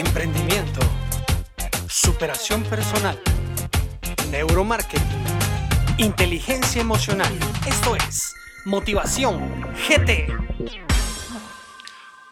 emprendimiento, superación personal, neuromarketing, inteligencia emocional. Esto es Motivación GT.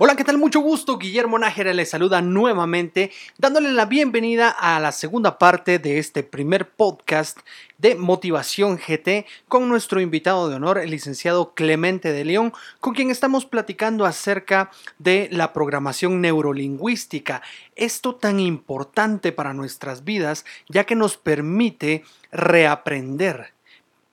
Hola, ¿qué tal? Mucho gusto. Guillermo Nájera les saluda nuevamente, dándole la bienvenida a la segunda parte de este primer podcast de Motivación GT con nuestro invitado de honor, el licenciado Clemente de León, con quien estamos platicando acerca de la programación neurolingüística. Esto tan importante para nuestras vidas, ya que nos permite reaprender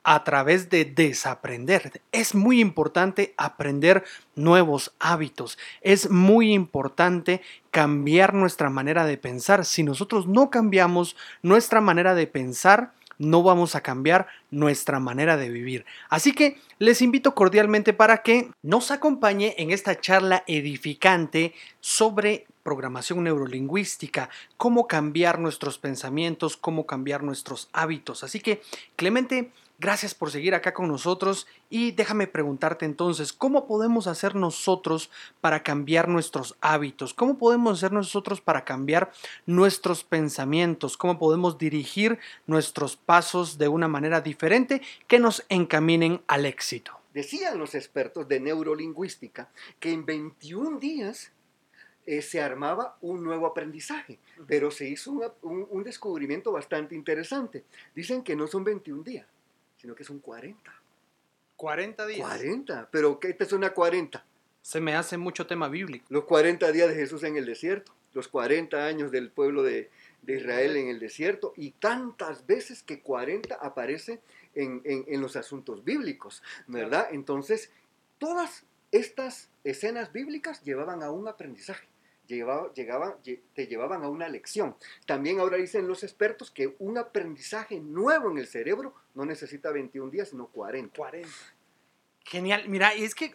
a través de desaprender. Es muy importante aprender nuevos hábitos. Es muy importante cambiar nuestra manera de pensar. Si nosotros no cambiamos nuestra manera de pensar, no vamos a cambiar nuestra manera de vivir. Así que les invito cordialmente para que nos acompañe en esta charla edificante sobre programación neurolingüística, cómo cambiar nuestros pensamientos, cómo cambiar nuestros hábitos. Así que, Clemente, Gracias por seguir acá con nosotros y déjame preguntarte entonces, ¿cómo podemos hacer nosotros para cambiar nuestros hábitos? ¿Cómo podemos hacer nosotros para cambiar nuestros pensamientos? ¿Cómo podemos dirigir nuestros pasos de una manera diferente que nos encaminen al éxito? Decían los expertos de neurolingüística que en 21 días eh, se armaba un nuevo aprendizaje, pero se hizo un, un descubrimiento bastante interesante. Dicen que no son 21 días sino que son 40. 40 días. 40, pero ¿qué te suena 40? Se me hace mucho tema bíblico. Los 40 días de Jesús en el desierto, los 40 años del pueblo de, Israel en el desierto y tantas veces que 40 aparece en, en los asuntos bíblicos, ¿verdad? Entonces, todas estas escenas bíblicas llevaban a un aprendizaje llegaban, te llevaban a una lección. También ahora dicen los expertos que un aprendizaje nuevo en el cerebro no necesita 21 días, sino 40. 40. Genial. Mira, es que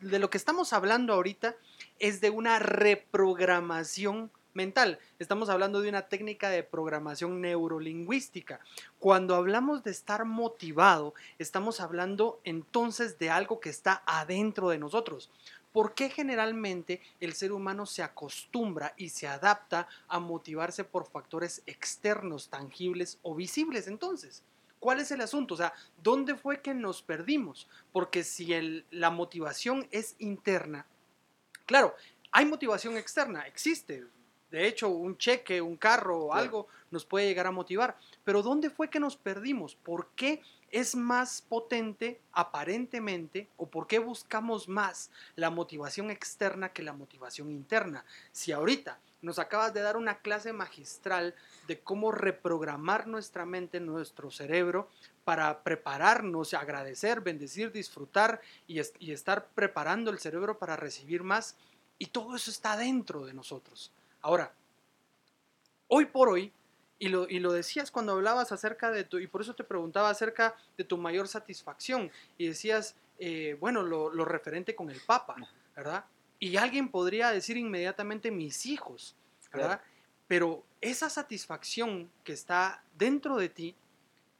de lo que estamos hablando ahorita es de una reprogramación mental. Estamos hablando de una técnica de programación neurolingüística. Cuando hablamos de estar motivado, estamos hablando entonces de algo que está adentro de nosotros. ¿Por qué generalmente el ser humano se acostumbra y se adapta a motivarse por factores externos, tangibles o visibles entonces? ¿Cuál es el asunto? O sea, ¿dónde fue que nos perdimos? Porque si la motivación es interna, claro, hay motivación externa, existe. De hecho, un cheque, un carro o algo nos puede llegar a motivar. Pero ¿dónde fue que nos perdimos? ¿Por qué es más potente aparentemente o por qué buscamos más la motivación externa que la motivación interna. Si ahorita nos acabas de dar una clase magistral de cómo reprogramar nuestra mente, nuestro cerebro, para prepararnos, agradecer, bendecir, disfrutar y, y estar preparando el cerebro para recibir más. Y todo eso está dentro de nosotros. Ahora, hoy por hoy, y lo, y lo decías cuando hablabas acerca de tu, y por eso te preguntaba acerca de tu mayor satisfacción, y decías, eh, bueno, lo, lo, referente con el Papa, ¿verdad? Y alguien podría decir inmediatamente mis hijos, ¿verdad? Pero esa satisfacción que está dentro de ti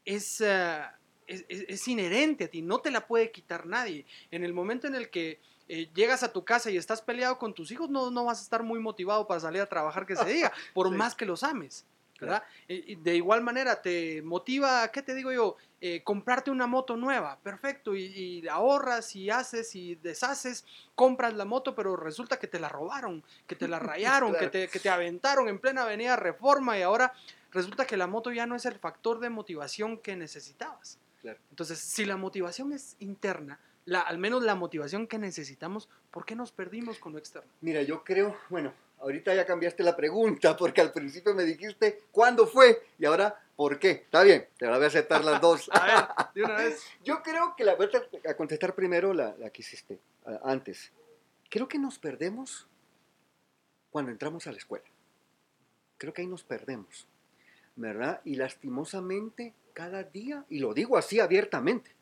es, uh, es, es, inherente a ti, no te la puede quitar nadie. En el momento en el que eh, llegas a tu casa y estás peleado con tus hijos, no, no vas a estar muy motivado para salir a trabajar que se diga, por más que los ames. ¿verdad? de igual manera te motiva, ¿qué te digo yo? Eh, comprarte una moto nueva, perfecto, y, ahorras y haces y deshaces, compras la moto, pero resulta que te la robaron, que te la rayaron, que, te, que te aventaron en plena avenida Reforma y ahora resulta que la moto ya no es el factor de motivación que necesitabas. Entonces, si la motivación es interna, la, al menos la motivación que necesitamos, ¿por qué nos perdimos con lo externo? Mira, yo creo, bueno, ahorita ya cambiaste la pregunta, porque al principio me dijiste cuándo fue y ahora por qué. Está bien, te la voy a aceptar las dos. a ver, de una vez. Yo creo que la voy a contestar primero la, la que hiciste antes. Creo que nos perdemos cuando entramos a la escuela. Creo que ahí nos perdemos, ¿verdad? Y lastimosamente cada día, y lo digo así abiertamente,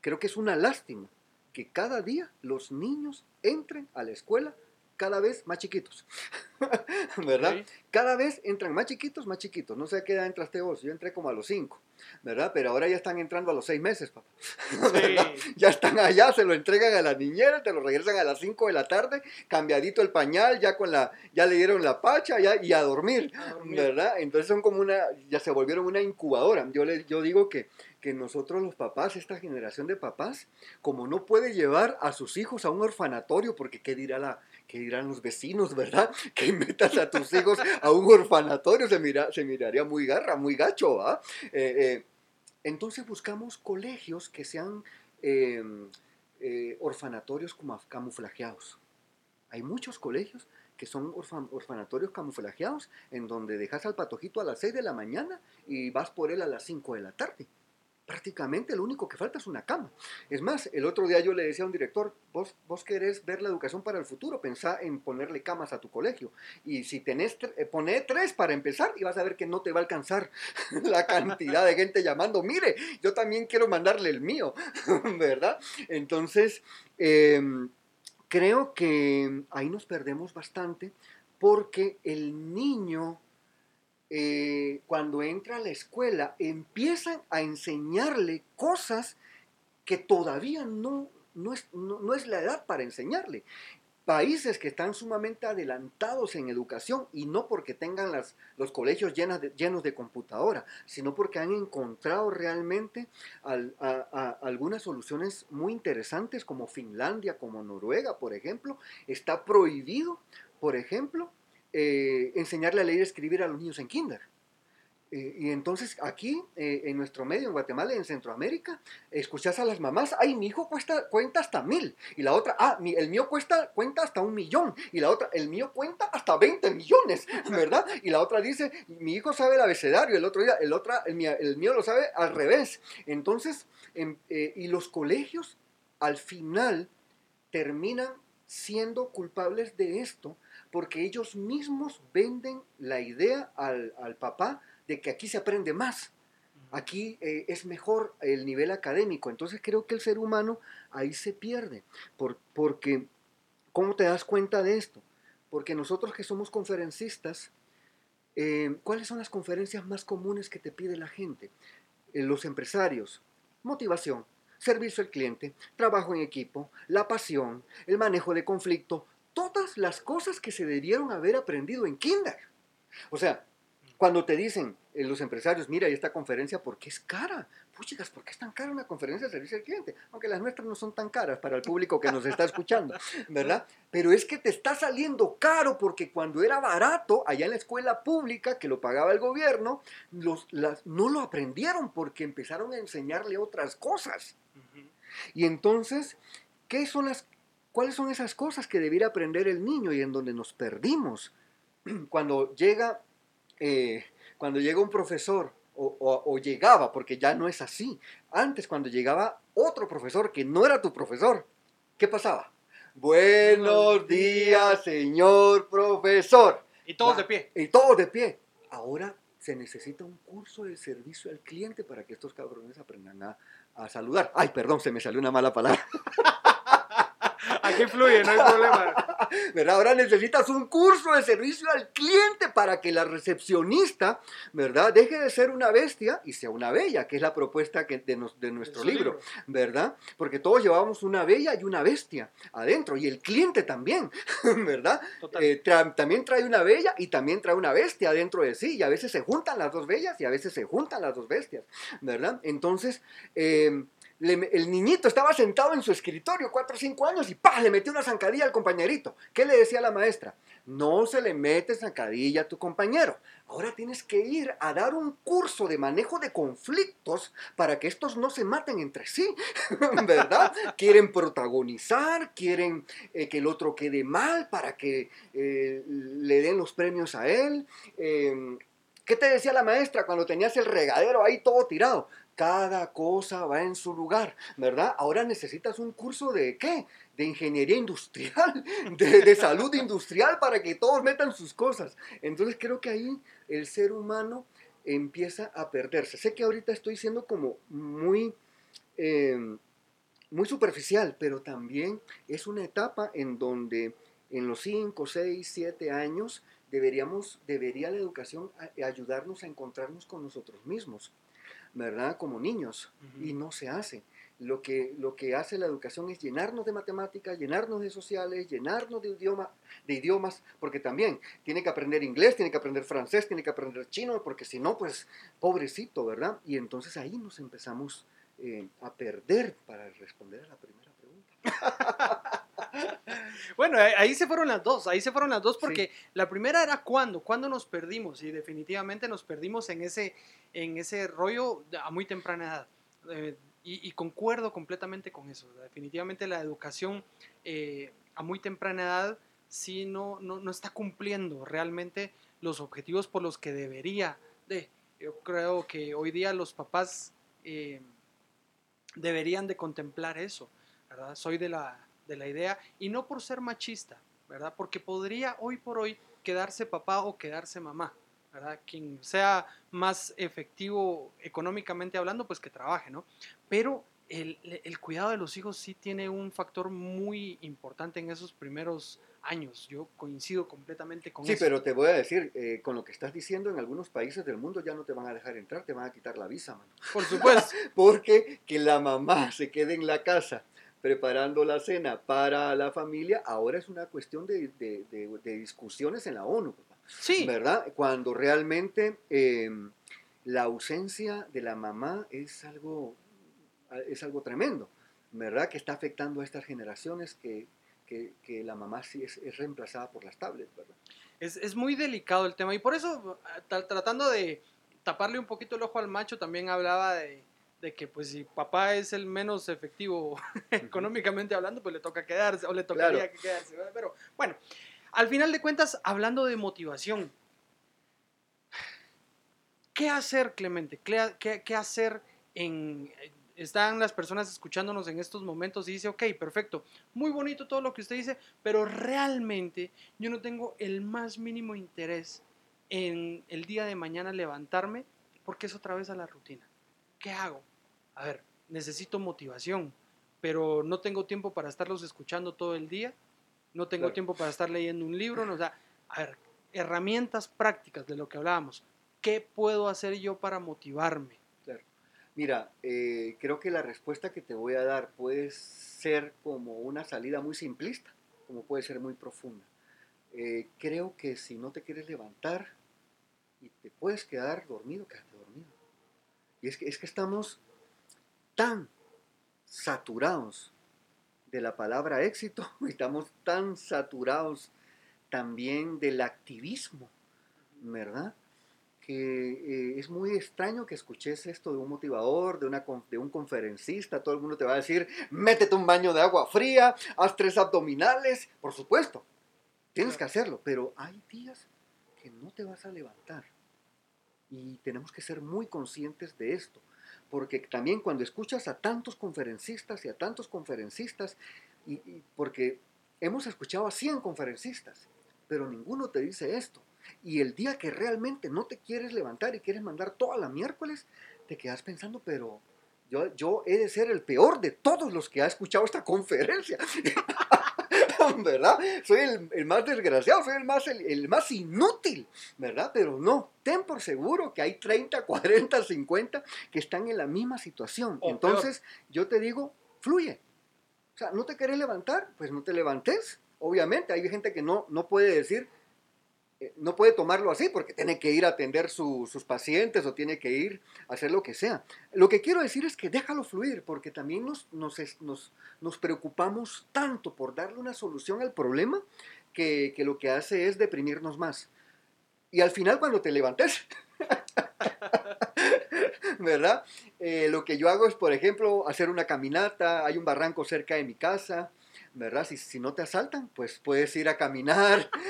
creo que es una lástima que cada día los niños entren a la escuela cada vez más chiquitos, ¿verdad? Cada vez entran más chiquitos, más chiquitos. No sé a qué edad entraste vos, yo entré como a los 5, ¿verdad? Pero ahora ya están entrando a los 6 meses, papá. Sí. Ya están allá, se lo entregan a la niñera, te lo regresan a las 5 de la tarde, cambiadito el pañal, ya con la, ya le dieron la pacha ya, y a dormir, A dormir. ¿verdad? Entonces son como una, ya se volvieron una incubadora. Yo, le, yo digo que, que nosotros los papás, esta generación de papás, como no puede llevar a sus hijos a un orfanatorio, porque ¿qué, dirá la, qué dirán los vecinos, verdad? Que metas a tus hijos a un orfanatorio, se, mira, se miraría muy garra, muy gacho, ¿va? Eh, eh, entonces buscamos colegios que sean eh, eh, orfanatorios camuflajeados. Hay muchos colegios que son orfan- orfanatorios camuflajeados en donde dejas al patojito a las 6 de la mañana y vas por él a las 5 de la tarde. Prácticamente lo único que falta es una cama. Es más, el otro día yo le decía a un director, vos, vos querés ver la educación para el futuro, pensá en ponerle camas a tu colegio. Y si tenés, eh, poné tres para empezar y vas a ver que no te va a alcanzar la cantidad de gente llamando, mire, yo también quiero mandarle el mío, ¿verdad? Entonces, em, creo que ahí nos perdemos bastante porque el niño, eh, cuando entra a la escuela, empiezan a enseñarle cosas que todavía no, no, es, no, es la edad para enseñarle. Países que están sumamente adelantados en educación y no porque tengan las, los colegios llenas llenos de computadora, sino porque han encontrado realmente algunas soluciones muy interesantes como Finlandia, como Noruega, por ejemplo. Está prohibido, por ejemplo, eh, enseñarle a leer y escribir a los niños en kinder. Eh, y entonces aquí, eh, en nuestro medio, en Guatemala y en Centroamérica, escuchás a las mamás, ay, mi hijo cuesta, cuenta hasta mil. Y la otra, ah, mi- el mío cuesta, cuenta hasta un millón. Y la otra, el mío cuenta hasta 20 millones, ¿verdad? Y la otra dice, mi hijo sabe el abecedario. El otro día, el, otra, el, mío, el mío lo sabe al revés. Entonces, em, eh, y los colegios al final terminan siendo culpables de esto porque ellos mismos venden la idea al, al papá de que aquí se aprende más, aquí eh, es mejor el nivel académico. Entonces creo que el ser humano ahí se pierde, por- porque ¿cómo te das cuenta de esto? Porque nosotros que somos conferencistas, eh, ¿cuáles son las conferencias más comunes que te pide la gente? Eh, los empresarios, motivación, servicio al cliente, trabajo en equipo, la pasión, el manejo de conflicto, todas las cosas que se debieron haber aprendido en kinder. O sea, cuando te dicen eh, los empresarios, mira, y esta conferencia, ¿por qué es cara? Puchicas, ¿por qué es tan cara una conferencia de servicio al cliente? Aunque las nuestras no son tan caras para el público que nos está escuchando, ¿verdad? Pero es que te está saliendo caro porque cuando era barato, allá en la escuela pública, que lo pagaba el gobierno, los, las, no lo aprendieron porque empezaron a enseñarle otras cosas. Y entonces, ¿qué son las, ¿cuáles son esas cosas que debiera aprender el niño y en donde nos perdimos? Cuando llega, eh, cuando llega un profesor, o, o- o llegaba, porque ya no es así. Antes, cuando llegaba otro profesor que no era tu profesor, ¿qué pasaba? Buenos días, señor profesor. Y todos de pie. Y todos de pie. Ahora se necesita un curso de servicio al cliente para que estos cabrones aprendan a, a saludar. Ay, perdón, se me salió una mala palabra. Aquí fluye, no hay problema. ¿verdad? Ahora necesitas un curso de servicio al cliente para que la recepcionista, ¿verdad? Deje de ser una bestia y sea una bella, que es la propuesta que de, nos- de nuestro libro, libro. ¿verdad? Porque todos llevábamos una bella y una bestia adentro y el cliente también, ¿verdad? Eh, tra- también trae una bella y también trae una bestia dentro de sí y a veces se juntan las dos bellas y a veces se juntan las dos bestias, ¿verdad? Entonces, eh, el niñito estaba sentado en su escritorio, cuatro o cinco años, y ¡pah! le metió una zancadilla al compañerito. ¿Qué le decía la maestra? No se le mete zancadilla a tu compañero. Ahora tienes que ir a dar un curso de manejo de conflictos para que estos no se maten entre sí, ¿verdad? Quieren protagonizar, quieren eh, que el otro quede mal para que eh, le den los premios a él. Eh, ¿Qué te decía la maestra cuando tenías el regadero ahí todo tirado? Cada cosa va en su lugar, ¿verdad? Ahora necesitas un curso de qué? De ingeniería industrial, de, salud industrial para que todos metan sus cosas. Entonces creo que ahí el ser humano empieza a perderse. Sé que ahorita estoy siendo como muy, eh, muy superficial, pero también es una etapa en donde en los 5, 6, 7 años, deberíamos, debería la educación ayudarnos a encontrarnos con nosotros mismos, ¿verdad? Como niños, y no se hace. Lo que, lo que hace la educación es llenarnos de matemáticas, llenarnos de sociales, llenarnos de, idioma, de idiomas, porque también tiene que aprender inglés, tiene que aprender francés, tiene que aprender chino, porque si no, pues pobrecito, ¿verdad? Y entonces ahí nos empezamos eh, a perder para responder a la primera pregunta. bueno, ahí se fueron las dos, ahí se fueron las dos porque la primera era cuándo, cuándo nos perdimos y definitivamente nos perdimos en ese, en ese rollo a muy temprana edad. Eh, y, concuerdo completamente con eso. Definitivamente la educación eh, a muy temprana edad sí no, no, está cumpliendo realmente los objetivos por los que debería de. Yo creo que hoy día los papás eh, deberían de contemplar eso, ¿verdad? Soy de la, de la idea, y no por ser machista, ¿verdad? Porque podría hoy por hoy quedarse papá o quedarse mamá, ¿verdad? Quien sea más efectivo económicamente hablando, pues que trabaje, ¿no? Pero el, cuidado de los hijos sí tiene un factor muy importante en esos primeros años. Yo coincido completamente con eso. Sí, pero te voy a decir, eh, con lo que estás diciendo, en algunos países del mundo ya no te van a dejar entrar, te van a quitar la visa, mano. Por supuesto. Porque que la mamá se quede en la casa preparando la cena para la familia, ahora es una cuestión de, discusiones en la ONU, Sí. ¿verdad? Cuando realmente em, la ausencia de la mamá es algo, es algo tremendo, ¿verdad? Que está afectando a estas generaciones que, la mamá sí es, reemplazada por las tablets, ¿verdad? Es, es, muy delicado el tema y por eso, tratando de taparle un poquito el ojo al macho, también hablaba de de que pues si papá es el menos efectivo económicamente hablando, pues le toca quedarse o le tocaría quedarse. Pero bueno, al final de cuentas, hablando de motivación, ¿qué hacer, Clemente? ¿Qué, qué, hacer en... Están las personas escuchándonos en estos momentos y dice, ok, perfecto, muy bonito todo lo que usted dice, pero realmente yo no tengo el más mínimo interés en el día de mañana levantarme porque es otra vez a la rutina. ¿Qué hago? A ver, necesito motivación, pero no tengo tiempo para estarlos escuchando todo el día, no tengo tiempo para estar leyendo un libro, no, o sea, a ver, herramientas prácticas de lo que hablábamos. ¿Qué puedo hacer yo para motivarme? Claro. Mira, eh, creo que la respuesta que te voy a dar puede ser como una salida muy simplista, como puede ser muy profunda. Eh, creo que si no te quieres levantar y te puedes quedar dormido, quédate dormido. Y es que, es que estamos tan saturados de la palabra éxito, estamos tan saturados también del activismo, ¿verdad? Que eh, es muy extraño que escuches esto de un motivador, de, una, de un conferencista, todo el mundo te va a decir, métete un baño de agua fría, haz tres abdominales, por supuesto, tienes que hacerlo, pero hay días que no te vas a levantar. Y tenemos que ser muy conscientes de esto porque también cuando escuchas a tantos conferencistas y a tantos conferencistas, y, porque hemos escuchado a 100 conferencistas, pero ninguno te dice esto. Y el día que realmente no te quieres levantar y quieres mandar toda la miércoles, te quedas pensando, pero yo, yo he de ser el peor de todos los que ha escuchado esta conferencia. ¿verdad? Soy el, más desgraciado, soy el más, el, más inútil, ¿verdad? Pero no, ten por seguro que hay 30, 40, 50 que están en la misma situación. Entonces, yo te digo, fluye. O sea, no te querés levantar, pues no te levantes. Obviamente, hay gente que no, no puede decir, no puede tomarlo así porque tiene que ir a atender sus pacientes o tiene que ir a hacer lo que sea. Lo que quiero decir es que déjalo fluir porque también nos, nos, preocupamos tanto por darle una solución al problema que, lo que hace es deprimirnos más. Y al final cuando te levantes, ¿verdad? Eh, lo que yo hago es, por ejemplo, hacer una caminata, hay un barranco cerca de mi casa, ¿verdad? Si, si no te asaltan, pues puedes ir a caminar.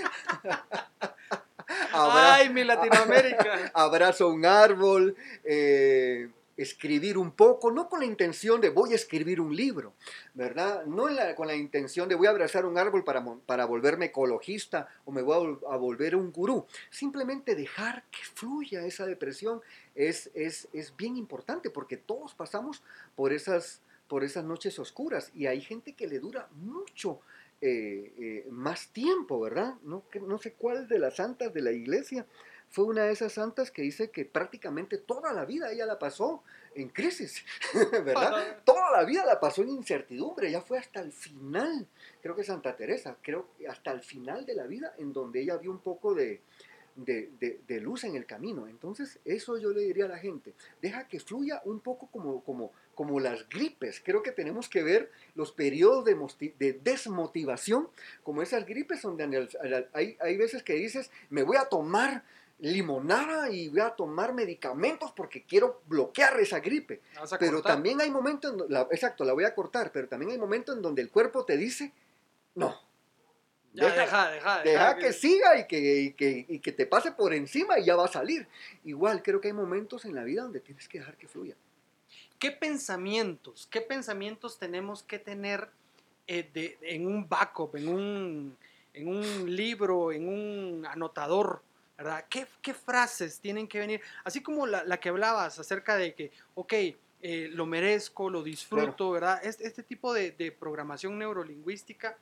¡Ay, mi Latinoamérica! Abrazo un árbol, eh, escribir un poco, no con la intención de voy a escribir un libro, ¿verdad? No con la intención de voy a abrazar un árbol para, para volverme ecologista o me voy a, volver un gurú. Simplemente dejar que fluya esa depresión es, es, es bien importante porque todos pasamos por esas, por esas noches oscuras y hay gente que le dura mucho eh, eh, más tiempo, ¿verdad? No, no sé cuál de las santas de la iglesia fue una de esas santas que dice que prácticamente toda la vida ella la pasó en crisis, ¿verdad? Toda la vida la pasó en incertidumbre, ya fue hasta el final, creo que Santa Teresa, creo que hasta el final de la vida en donde ella vio un poco de, de, luz en el camino. Entonces, eso yo le diría a la gente, deja que fluya un poco como, como, como las gripes. Creo que tenemos que ver los periodos de, de desmotivación como esas gripes donde hay, hay veces que dices, me voy a tomar limonada y voy a tomar medicamentos porque quiero bloquear esa gripe. Pero también hay momentos, en, exacto, la voy a cortar, pero también hay momentos en donde el cuerpo te dice, no. Deja, deja, deja, que, siga y que, que, que te pase por encima y ya va a salir. Igual creo que hay momentos en la vida donde tienes que dejar que fluya. ¿Qué pensamientos, qué pensamientos tenemos que tener eh, en un backup, en un, en un libro, en un anotador? ¿verdad? ¿Qué, frases tienen que venir? Así como la, que hablabas acerca de que, ok, eh, lo merezco, lo disfruto, ¿verdad? Este, este tipo de, programación neurolingüística,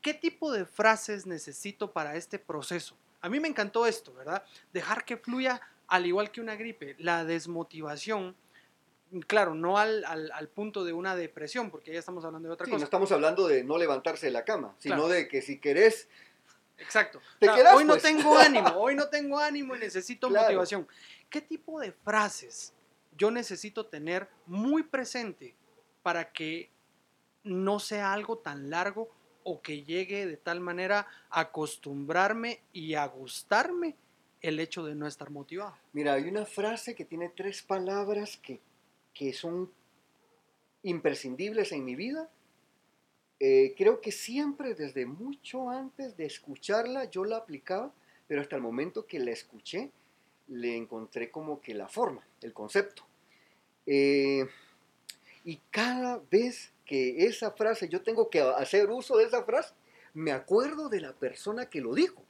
¿qué tipo de frases necesito para este proceso? A mí me encantó esto, ¿verdad? Dejar que fluya al igual que una gripe, la desmotivación, claro, no al, punto de una depresión, porque ya estamos hablando de otra cosa. No estamos hablando de no levantarse de la cama, sino de que si querés Exacto. hoy no pues. tengo ánimo, hoy no tengo ánimo y necesito motivación. ¿Qué tipo de frases yo necesito tener muy presente para que no sea algo tan largo o que llegue de tal manera a acostumbrarme y a gustarme el hecho de no estar motivado? Mira, hay una frase que tiene tres palabras que, que son imprescindibles en mi vida eh, creo que siempre desde mucho antes de escucharla yo la aplicaba, pero hasta el momento que la escuché le encontré como que la forma, el concepto. Eh, y cada vez que esa frase, yo tengo que hacer uso de esa frase, me acuerdo de la persona que lo dijo.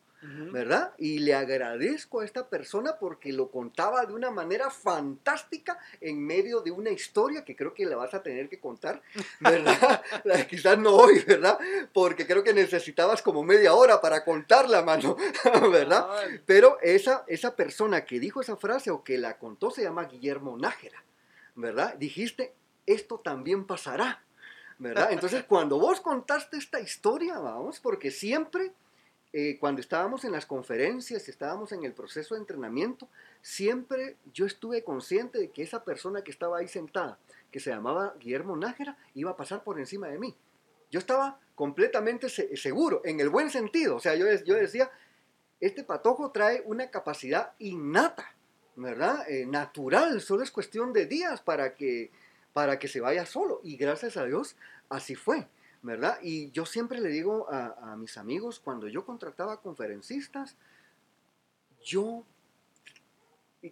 ¿verdad? Y le agradezco a esta persona porque lo contaba de una manera fantástica en medio de una historia que creo que la vas a tener que contar, ¿verdad? Quizás no hoy, ¿verdad? Porque creo que necesitabas como media hora para contarla, mano, ¿verdad? Pero esa, esa persona que dijo esa frase o que la contó se llama Guillermo Nájera, ¿verdad? Dijiste, esto también pasará. ¿Verdad? Entonces, cuando vos contaste esta historia, vamos, porque siempre eh, cuando estábamos en las conferencias, estábamos en el proceso de entrenamiento, siempre yo estuve consciente de que esa persona que estaba ahí sentada, que se llamaba Guillermo Nájera, iba a pasar por encima de mí. Yo estaba completamente seguro, en el buen sentido. O sea, yo, yo decía, este patojo trae una capacidad innata, ¿verdad? Eh, natural, solo es cuestión de días para que, para que se vaya solo. Y gracias a Dios, así fue. ¿verdad? Y yo siempre le digo a, mis amigos, cuando yo contrataba conferencistas, yo,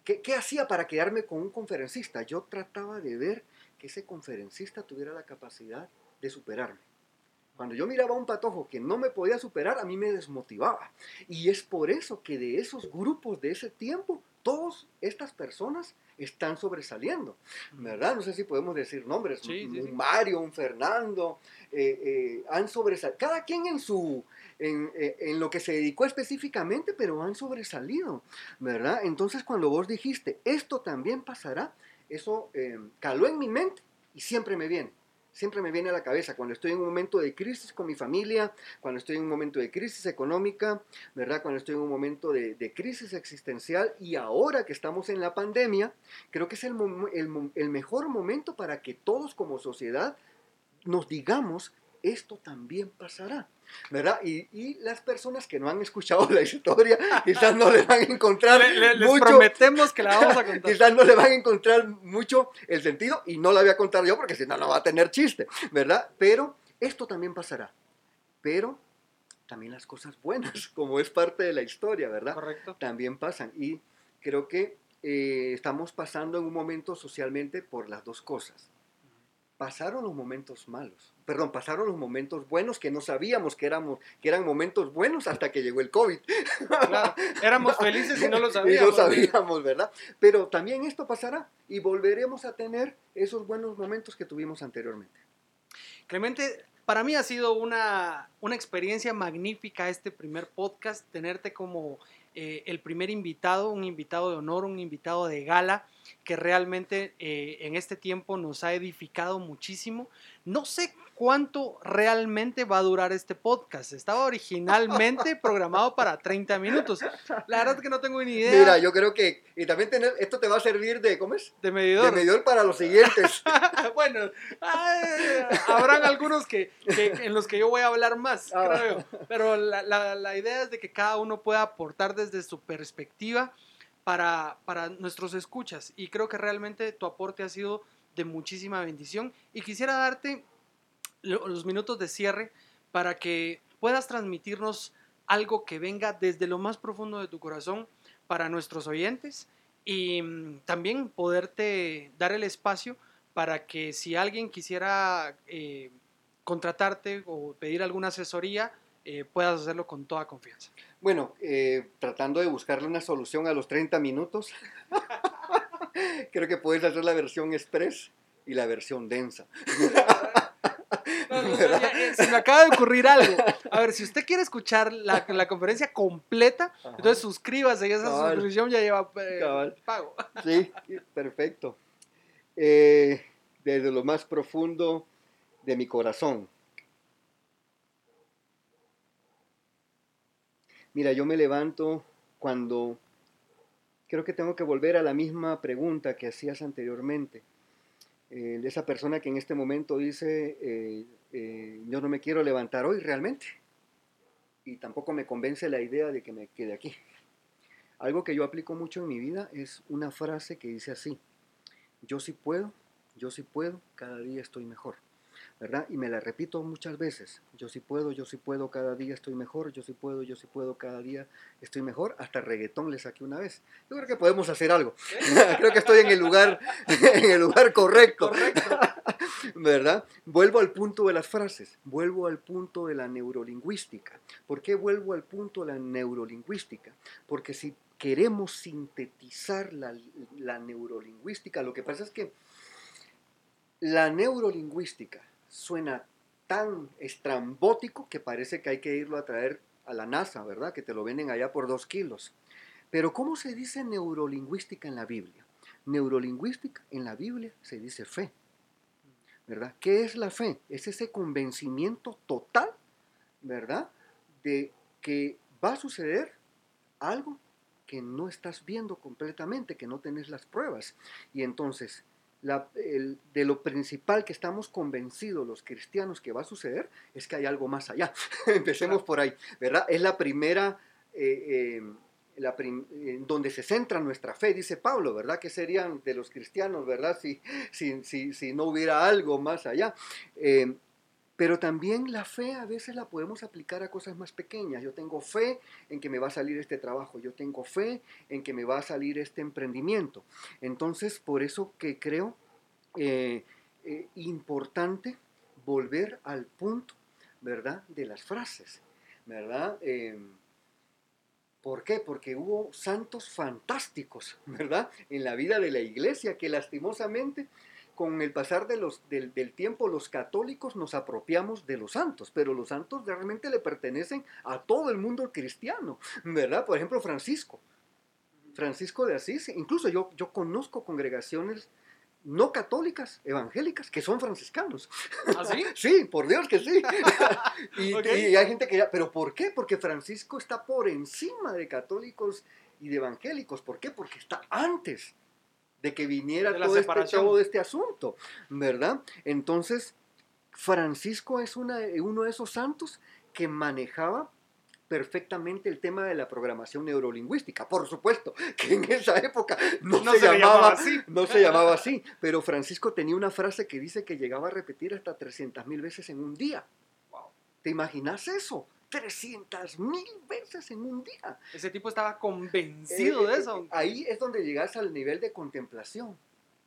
¿qué, ¿qué, hacía para quedarme con un conferencista? Yo trataba de ver que ese conferencista tuviera la capacidad de superarme. Cuando yo miraba a un patojo que no me podía superar, a mí me desmotivaba. Y es por eso que de esos grupos de ese tiempo, todas estas personas están sobresaliendo, ¿verdad? No sé si podemos decir nombres, un Mario, un Fernando, eh, eh, han sobresalido, cada quien en su, eh, en, lo que se dedicó específicamente, pero han sobresalido, ¿verdad? Entonces cuando vos dijiste, esto también pasará, eso caló en mi mente y siempre me viene siempre me viene a la cabeza cuando estoy en un momento de crisis con mi familia, cuando estoy en un momento de crisis económica, ¿verdad? Cuando estoy en un momento de, crisis existencial y ahora que estamos en la pandemia, creo que es el, el mejor momento para que todos como sociedad nos digamos, esto también pasará. ¿verdad? Y, las personas que no han escuchado la historia quizás no le van a encontrar les prometemos que la vamos a contar. quizás no le van a encontrar mucho el sentido y no la voy a contar yo porque si no, no va a tener chiste, ¿verdad? Pero esto también pasará. Pero también las cosas buenas, como es parte de la historia, ¿verdad? Correcto. También pasan. Y creo que eh, estamos pasando en un momento socialmente por las dos cosas pasaron los momentos malos, perdón, pasaron los momentos buenos que no sabíamos que, éramos, que eran momentos buenos hasta que llegó el COVID. Claro, éramos felices y no lo sabíamos. Y no sabíamos, ¿verdad? Pero también esto pasará y volveremos a tener esos buenos momentos que tuvimos anteriormente. Clemente, para mí ha sido una, una experiencia magnífica este primer podcast, tenerte como eh, el primer invitado, un invitado de honor, un invitado de gala, que realmente eh, en este tiempo nos ha edificado muchísimo. No sé cuánto realmente va a durar este podcast. Estaba originalmente programado para 30 minutos. La verdad es que no tengo ni idea. Mira, yo creo que, y también tener, esto te va a servir de, ¿cómo es? De medidor. De medidor para los siguientes. bueno, ay, habrán algunos que, que- en los que yo voy a hablar más, Ah. creo. Pero la, la- la idea es de que cada uno pueda aportar desde su perspectiva para, para nuestros escuchas. Y creo que realmente tu aporte ha sido de muchísima bendición. Y quisiera darte los minutos de cierre para que puedas transmitirnos algo que venga desde lo más profundo de tu corazón para nuestros oyentes y mm, también poderte dar el espacio para que si alguien quisiera eh, contratarte o pedir alguna asesoría, eh, puedas hacerlo con toda confianza. Bueno, eh, tratando de buscarle una solución a los 30 minutos, creo que puedes hacer la versión express y la versión densa. Eh, se me acaba de ocurrir algo. A ver, si usted quiere escuchar la, la conferencia completa, Ajá. entonces suscríbase y esa Cabal. suscripción ya lleva eh, pago. Sí, perfecto. Eh, desde lo más profundo de mi corazón. Mira, yo me levanto cuando creo que tengo que volver a la misma pregunta que hacías anteriormente. Eh, esa persona que en este momento dice, eh, eh, yo no me quiero levantar hoy realmente. Y tampoco me convence la idea de que me quede aquí. Algo que yo aplico mucho en mi vida es una frase que dice así, yo sí puedo, yo sí puedo, cada día estoy mejor. ¿Verdad? Y me la repito muchas veces, yo sí puedo, yo sí puedo, cada día estoy mejor, yo sí puedo, yo sí puedo, cada día estoy mejor. Hasta reggaetón le saqué una vez. Yo creo que podemos hacer algo. creo que estoy en el lugar, en el lugar correcto. Correcto. ¿Verdad? Vuelvo al punto de las frases, vuelvo al punto de la neurolingüística. ¿Por qué vuelvo al punto de la neurolingüística? Porque si queremos sintetizar la, neurolingüística, lo que pasa es que la neurolingüística suena tan estrambótico que parece que hay que irlo a traer a la NASA, ¿verdad? Que te lo venden allá por dos kilos. Pero ¿cómo se dice neurolingüística en la Biblia? Neurolingüística en la Biblia se dice fe. ¿Verdad? ¿Qué es la fe? Es ese convencimiento total, ¿verdad? De que va a suceder algo que no estás viendo completamente, que no tenés las pruebas. Y entonces, la- el- de lo principal que estamos convencidos los cristianos que va a suceder es que hay algo más allá. Empecemos por ahí, ¿verdad? Es la primera... eh, eh, la donde se centra nuestra fe, dice Pablo, ¿verdad? Que serían de los cristianos, ¿verdad? Si, si, si, si no hubiera algo más allá. Eh, pero también la fe a veces la podemos aplicar a cosas más pequeñas. Yo tengo fe en que me va a salir este trabajo, yo tengo fe en que me va a salir este emprendimiento. Entonces, por eso que creo eh, eh, importante volver al punto, ¿verdad? De las frases, ¿verdad? ¿Por qué? Porque hubo santos fantásticos, ¿verdad? En la vida de la iglesia que lastimosamente con el pasar de los, del, del tiempo los católicos nos apropiamos de los santos, pero los santos realmente le pertenecen a todo el mundo cristiano, ¿verdad? Por ejemplo, Francisco. Francisco de Asís, incluso yo, yo conozco congregaciones no católicas, evangélicas, que son franciscanos. ¿Así? Sí, por Dios que sí. y, hay gente que ya, pero ¿por qué? Porque Francisco está por encima de católicos y de evangélicos. ¿Por qué? Porque está antes de que viniera De todo este, este asunto, ¿verdad? Entonces, Francisco es una, uno de esos santos que manejaba perfectamente el tema de la programación neurolingüística. Por supuesto que en esa época no, No se, llamaba, llamaba así. no se llamaba así, pero Francisco tenía una frase que dice que llegaba a repetir hasta 300 mil veces en un día. Wow. ¿Te imaginas eso? 300 mil veces en un día. Ese tipo estaba convencido Eh, de eh, eso. Ahí es donde llegas al nivel de contemplación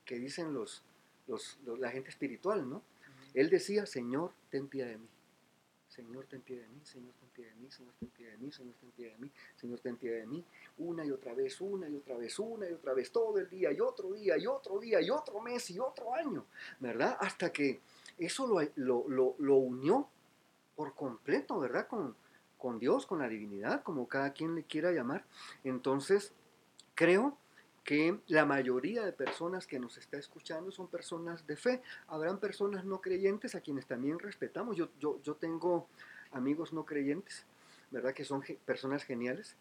que dicen los, los- los- la gente espiritual, ¿no? Él decía, Señor, ten piedad de mí. Señor, ten piedad de mí, Señor, ten piedad de mí, Señor, ten piedad de mí, Señor, ten piedad de mí, Señor, ten piedad de mí, una y otra vez, una y otra vez, una y otra vez, todo el día, y otro día, y otro día, y otro mes, y otro año, ¿verdad? Hasta que eso lo, lo, lo, lo unió por completo, ¿verdad? Con, con Dios, con la divinidad, como cada quien le quiera llamar. Entonces, creo que la mayoría de personas que nos está escuchando son personas de fe. Habrán personas no creyentes a quienes también respetamos. Yo, yo, yo tengo amigos no creyentes, ¿verdad? Que son personas geniales.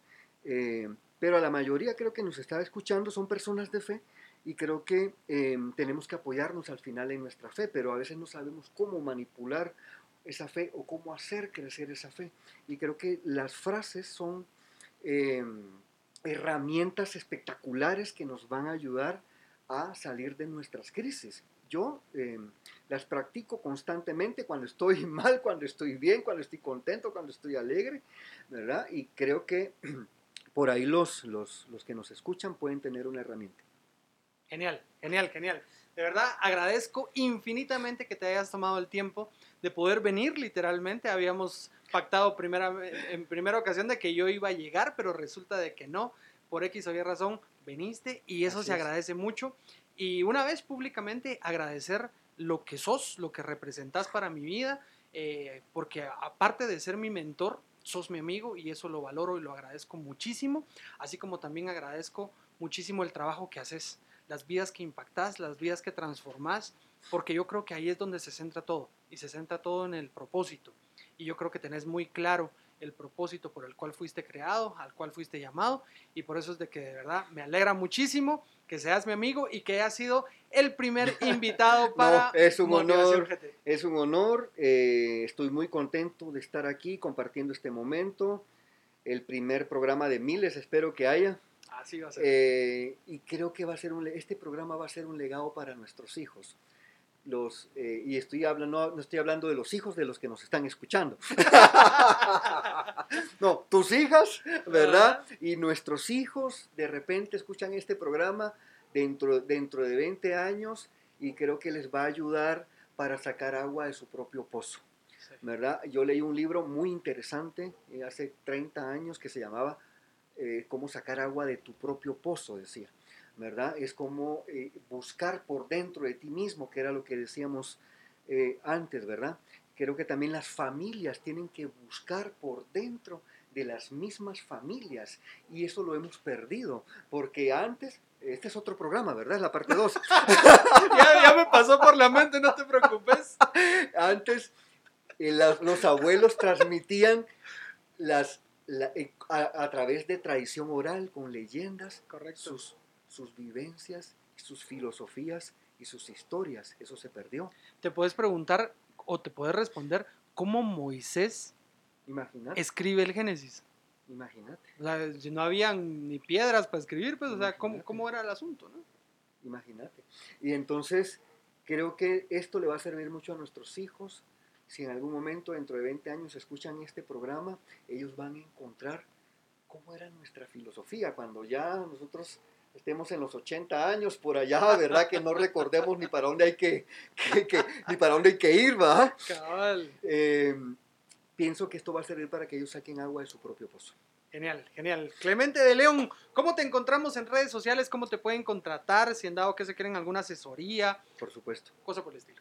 Eh, pero a la mayoría creo que nos está escuchando son personas de fe y creo que eh, tenemos que apoyarnos al final en nuestra fe, pero a veces no sabemos cómo manipular esa fe o cómo hacer crecer esa fe. Y creo que las frases son eh, herramientas espectaculares que nos van a ayudar a salir de nuestras crisis. Yo eh, las practico constantemente cuando estoy mal, cuando estoy bien, cuando estoy contento, cuando estoy alegre, ¿verdad? Y creo que por ahí los, los, los que nos escuchan pueden tener una herramienta. Genial, genial, genial. De verdad, agradezco infinitamente que te hayas tomado el tiempo de poder venir, literalmente. Habíamos pactado primera, en primera ocasión de que yo iba a llegar, pero resulta de que no. Por X o Y razón, viniste y eso Así se es. agradece mucho. Y una vez públicamente agradecer lo que sos, lo que representás para mi vida, eh, porque aparte de ser mi mentor, sos mi amigo y eso lo valoro y lo agradezco muchísimo, así como también agradezco muchísimo el trabajo que haces, las vidas que impactás, las vidas que transformás, porque yo creo que ahí es donde se centra todo y se centra todo en el propósito. Y yo creo que tenés muy claro el propósito por el cual fuiste creado, al cual fuiste llamado, y por eso es de que de verdad me alegra muchísimo que seas mi amigo y que hayas sido el primer invitado para es un honor. GT. Es un honor, eh, estoy muy contento de estar aquí compartiendo este momento, el primer programa de miles, espero que haya. Así va a ser. Eh, y creo que va a ser un, este programa va a ser un legado para nuestros hijos. Los, eh, y estoy hablando, no, no estoy hablando de los hijos de los que nos están escuchando. no, tus hijas, ¿verdad? Y nuestros hijos de repente escuchan este programa dentro, dentro de 20 años y creo que les va a ayudar para sacar agua de su propio pozo. Sí. ¿verdad? Yo leí un libro muy interesante eh, hace 30 años que se llamaba eh, Cómo sacar agua de tu propio pozo, decía, ¿verdad? Es como eh, buscar por dentro de ti mismo, que era lo que decíamos eh, antes, ¿verdad? Creo que también las familias tienen que buscar por dentro de las mismas familias y eso lo hemos perdido, porque antes, este es otro programa, ¿verdad? Es la parte 2. ya, ya me pasó por la mente, no te preocupes. Antes eh, los abuelos transmitían las, la- eh, a, a través de tradición oral, con leyendas, Correcto. sus, sus vivencias, sus filosofías y sus historias. Eso se perdió. Te puedes preguntar o te puedes responder cómo Moisés Imagínate, escribe el Génesis. imagínate, O sea, no habían ni piedras para escribir, pues, o sea, ¿cómo, cómo era el asunto, no? imagínate. Y entonces creo que esto le va a servir mucho a nuestros hijos. Si en algún momento, dentro de 20 años, escuchan este programa, ellos van a encontrar cómo era nuestra filosofía cuando ya nosotros estemos en los 80 años por allá, ¿verdad? Que no recordemos ni para dónde hay que, que- que- ni para dónde hay que ir, ¿va? Cabal. Eh, pienso que esto va a servir para que ellos saquen agua de su propio pozo. Genial, genial. Clemente de León, ¿cómo te encontramos en redes sociales? ¿Cómo te pueden contratar? Si en dado que se quieren alguna asesoría, Por supuesto. cosa por el estilo.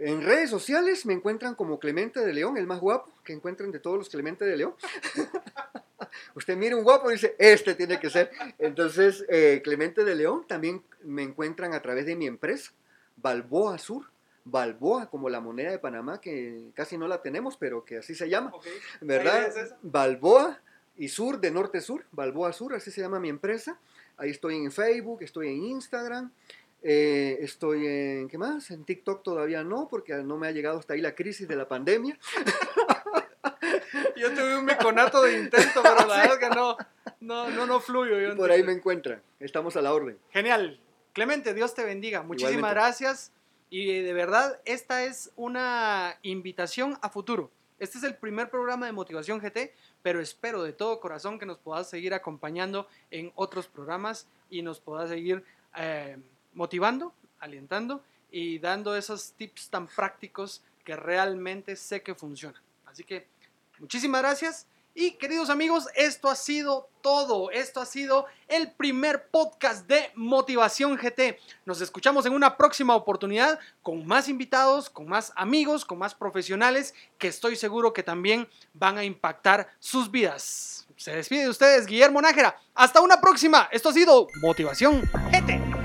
En redes sociales me encuentran como Clemente de León, el más guapo que encuentren de todos los Clemente de León. Usted mira un guapo y dice, este tiene que ser. Entonces, eh, Clemente de León también me encuentran a través de mi empresa, Balboa Sur. Balboa, como la moneda de Panamá, que casi no la tenemos, pero que así se llama. ¿verdad? es. Balboa y Sur, de norte a sur, Balboa Sur, así se llama mi empresa. Ahí estoy en Facebook, estoy en Instagram, eh, estoy en, ¿qué más? En TikTok todavía no, porque no me ha llegado hasta ahí la crisis de la pandemia. Yo tuve un meconato de intento, pero la verdad es que no, no, no, no fluyo. yo Por ahí me encuentran, estamos a la orden. Genial. Clemente, Dios te bendiga. Muchísimas Igualmente. gracias. Y de verdad, esta es una invitación a futuro. Este es el primer programa de Motivación GT, pero espero de todo corazón que nos puedas seguir acompañando en otros programas y nos puedas seguir eh, motivando, alentando y dando esos tips tan prácticos que realmente sé que funcionan. Así que muchísimas gracias Y queridos amigos, esto ha sido todo. Esto ha sido el primer podcast de Motivación GT. Nos escuchamos en una próxima oportunidad con más invitados, con más amigos, con más profesionales que estoy seguro que también van a impactar sus vidas. Se despide de ustedes Guillermo Nájera. Hasta una próxima. Esto ha sido Motivación GT.